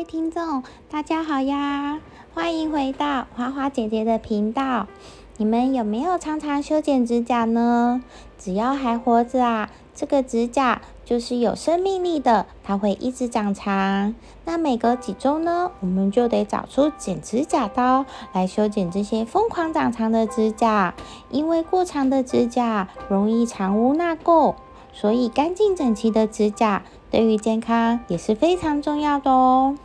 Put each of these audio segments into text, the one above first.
位听众，大家好呀！欢迎回到花花姐姐的频道。你们有没有常常修剪指甲呢？只要还活着啊，这个指甲就是有生命力的，它会一直长长。那每隔几周呢，我们就得找出剪指甲刀来修剪这些疯狂长长的指甲。因为过长的指甲容易藏污纳垢，所以干净整齐的指甲。对于健康也是非常重要的哦。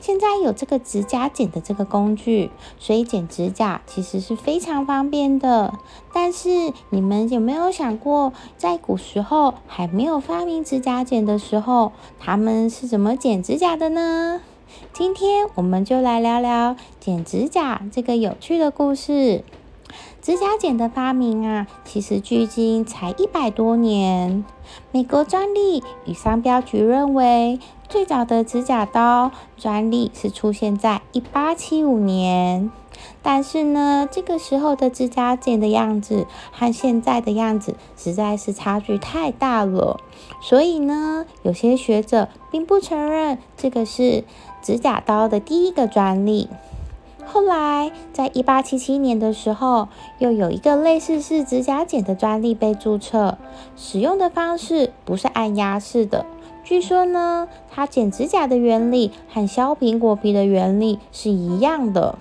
现在有这个指甲剪的这个工具，所以剪指甲其实是非常方便的。但是你们有没有想过，在古时候还没有发明指甲剪的时候，他们是怎么剪指甲的呢？今天我们就来聊聊剪指甲这个有趣的故事。指甲剪的发明啊，其实距今才一百多年。美国专利与商标局认为，最早的指甲刀专利是出现在一八七五年。但是呢，这个时候的指甲剪的样子和现在的样子实在是差距太大了，所以呢，有些学者并不承认这个是指甲刀的第一个专利。后来，在一八七七年的时候，又有一个类似是指甲剪的专利被注册，使用的方式不是按压式的。据说呢，它剪指甲的原理和削苹果皮的原理是一样的。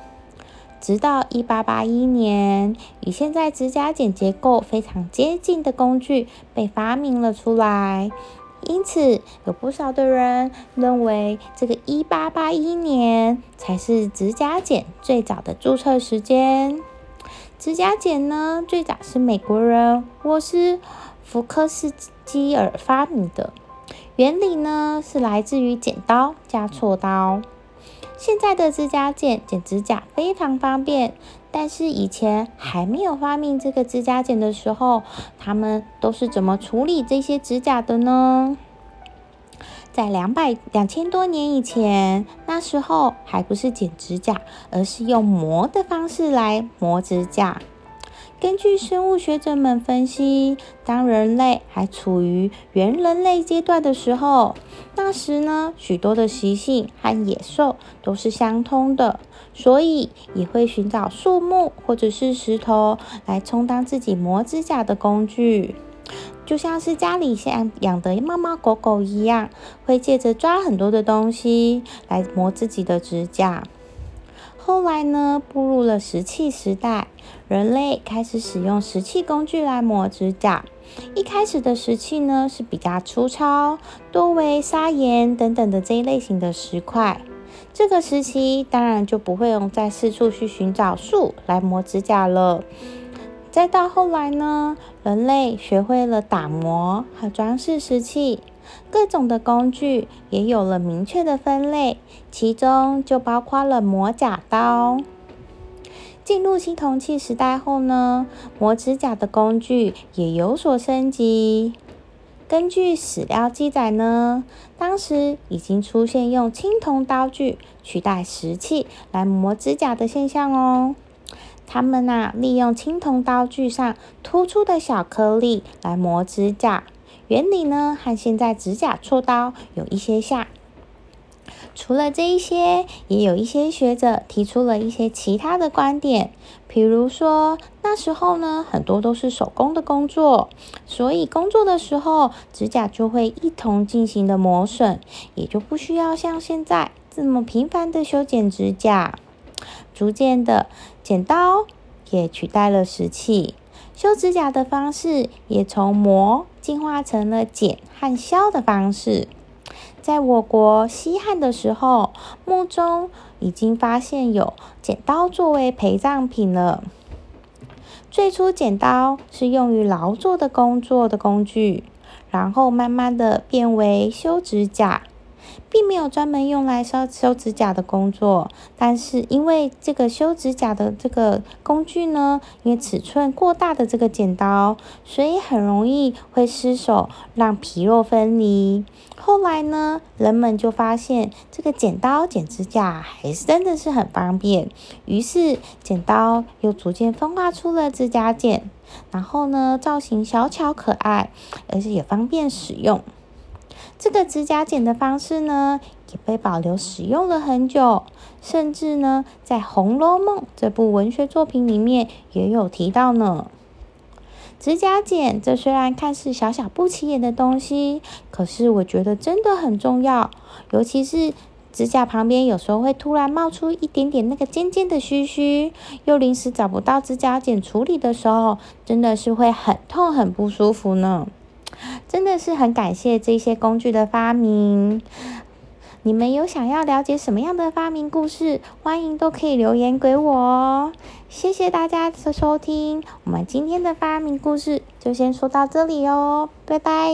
直到一八八一年，与现在指甲剪结构非常接近的工具被发明了出来。因此，有不少的人认为，这个一八八一年才是指甲剪最早的注册时间。指甲剪呢，最早是美国人沃斯福克斯基尔发明的，原理呢是来自于剪刀加锉刀。现在的指甲剪剪指甲非常方便。但是以前还没有发明这个指甲剪的时候，他们都是怎么处理这些指甲的呢？在两百两千多年以前，那时候还不是剪指甲，而是用磨的方式来磨指甲。根据生物学者们分析，当人类还处于原人类阶段的时候，那时呢，许多的习性和野兽都是相通的，所以也会寻找树木或者是石头来充当自己磨指甲的工具，就像是家里像养的猫猫狗狗一样，会借着抓很多的东西来磨自己的指甲。后来呢，步入了石器时代，人类开始使用石器工具来磨指甲。一开始的石器呢是比较粗糙，多为砂岩等等的这一类型的石块。这个时期当然就不会用在四处去寻找树来磨指甲了。再到后来呢，人类学会了打磨和装饰石器。各种的工具也有了明确的分类，其中就包括了磨甲刀。进入青铜器时代后呢，磨指甲的工具也有所升级。根据史料记载呢，当时已经出现用青铜刀具取代石器来磨指甲的现象哦。他们呐，利用青铜刀具上突出的小颗粒来磨指甲。原理呢，和现在指甲锉刀有一些像。除了这一些，也有一些学者提出了一些其他的观点，比如说那时候呢，很多都是手工的工作，所以工作的时候指甲就会一同进行的磨损，也就不需要像现在这么频繁的修剪指甲。逐渐的，剪刀也取代了石器。修指甲的方式也从磨进化成了剪和削的方式。在我国西汉的时候，墓中已经发现有剪刀作为陪葬品了。最初，剪刀是用于劳作的工作的工具，然后慢慢的变为修指甲。并没有专门用来修修指甲的工作，但是因为这个修指甲的这个工具呢，因为尺寸过大的这个剪刀，所以很容易会失手，让皮肉分离。后来呢，人们就发现这个剪刀剪指甲还是真的是很方便，于是剪刀又逐渐分化出了指甲剪，然后呢，造型小巧可爱，而且也方便使用。这个指甲剪的方式呢，也被保留使用了很久，甚至呢，在《红楼梦》这部文学作品里面也有提到呢。指甲剪，这虽然看似小小不起眼的东西，可是我觉得真的很重要。尤其是指甲旁边有时候会突然冒出一点点那个尖尖的须须，又临时找不到指甲剪处理的时候，真的是会很痛很不舒服呢。真的是很感谢这些工具的发明。你们有想要了解什么样的发明故事？欢迎都可以留言给我哦。谢谢大家的收听，我们今天的发明故事就先说到这里哦，拜拜。